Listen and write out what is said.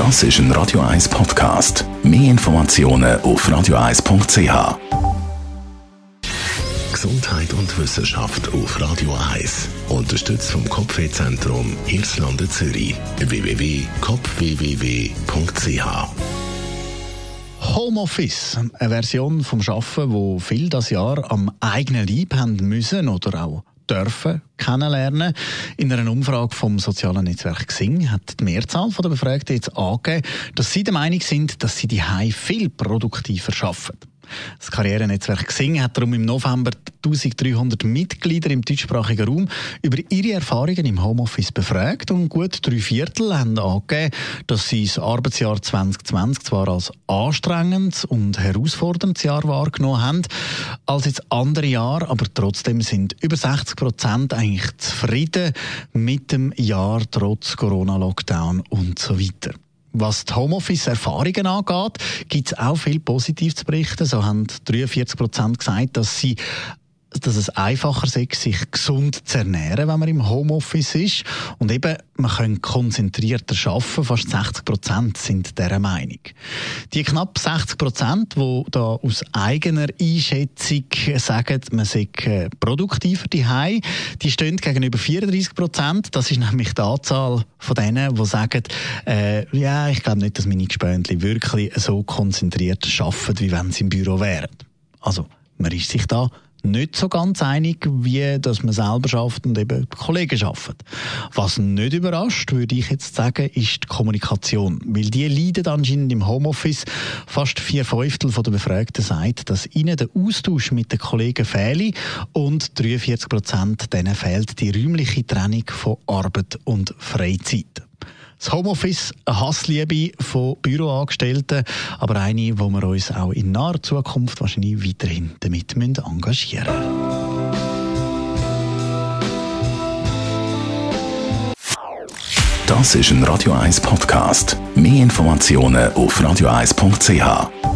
Das ist ein Radio 1 Podcast. Mehr Informationen auf radio1.ch. Gesundheit und Wissenschaft auf Radio 1. Unterstützt vom Kopfwehzentrum Irlande Zürich. www.kopfwww.ch Homeoffice, eine Version vom Schaffen, wo viel das Jahr am eigenen Leib haben müssen oder auch dürfen kennenlernen. In einer Umfrage vom sozialen Netzwerk Xing hat die Mehrzahl der Befragten jetzt angegeben, dass sie der Meinung sind, dass sie die viel produktiver arbeiten. Das Karrierenetzwerk Xing hat darum im November 1300 Mitglieder im deutschsprachigen Raum über ihre Erfahrungen im Homeoffice befragt und gut drei Viertel haben angegeben, dass sie das Arbeitsjahr 2020 zwar als anstrengendes und herausforderndes Jahr wahrgenommen haben, als jetzt andere Jahre, aber trotzdem sind über 60 Prozent eigentlich zufrieden mit dem Jahr trotz Corona-Lockdown und so weiter. Was die Homeoffice-Erfahrungen angeht, gibt es auch viel positiv zu berichten. So haben 43 Prozent gesagt, dass sie dass es einfacher ist, sich gesund zu ernähren, wenn man im Homeoffice ist. Und eben, man kann konzentrierter arbeiten. Fast 60 Prozent sind dieser Meinung. Die knapp 60 Prozent, die da aus eigener Einschätzung sagen, man sei äh, produktiver daheim, die stehen gegenüber 34 Prozent. Das ist nämlich die Anzahl von denen, die sagen, äh, ja, ich glaube nicht, dass meine Gespöntli wirklich so konzentriert arbeiten, wie wenn sie im Büro wären. Also, man ist sich da nicht so ganz einig, wie dass man selber schafft und eben die Kollegen schaffen. Was nicht überrascht, würde ich jetzt sagen, ist die Kommunikation, weil die leiden anscheinend im Homeoffice. Fast vier Fünftel der Befragten sagt, dass ihnen der Austausch mit den Kollegen fehle und 43 Prozent denen fehlt die räumliche Trennung von Arbeit und Freizeit. Das Homeoffice, eine Hassliebe von Büroangestellten, aber eine, wo wir uns auch in naher Zukunft wahrscheinlich weiterhin damit engagieren müssen. Das ist ein Radio 1 Podcast. Mehr Informationen auf radio1.ch.